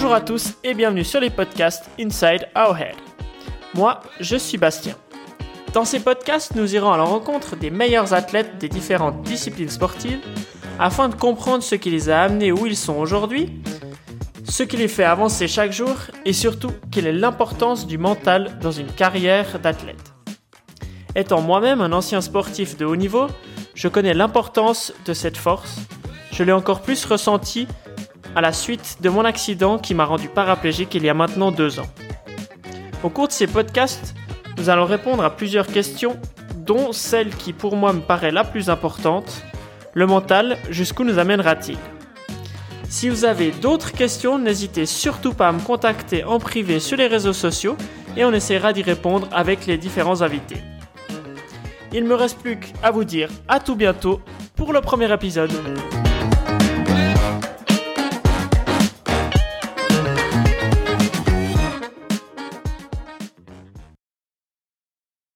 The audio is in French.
Bonjour à tous et bienvenue sur les podcasts Inside Our Head. Moi, je suis Bastien. Dans ces podcasts, nous irons à la rencontre des meilleurs athlètes des différentes disciplines sportives afin de comprendre ce qui les a amenés où ils sont aujourd'hui, ce qui les fait avancer chaque jour et surtout quelle est l'importance du mental dans une carrière d'athlète. Étant moi-même un ancien sportif de haut niveau, je connais l'importance de cette force. Je l'ai encore plus ressenti à la suite de mon accident qui m'a rendu paraplégique il y a maintenant deux ans. Au cours de ces podcasts, nous allons répondre à plusieurs questions, dont celle qui pour moi me paraît la plus importante, le mental, jusqu'où nous amènera-t-il? Si vous avez d'autres questions, n'hésitez surtout pas à me contacter en privé sur les réseaux sociaux et on essaiera d'y répondre avec les différents invités. Il me reste plus qu'à vous dire à tout bientôt pour le premier épisode.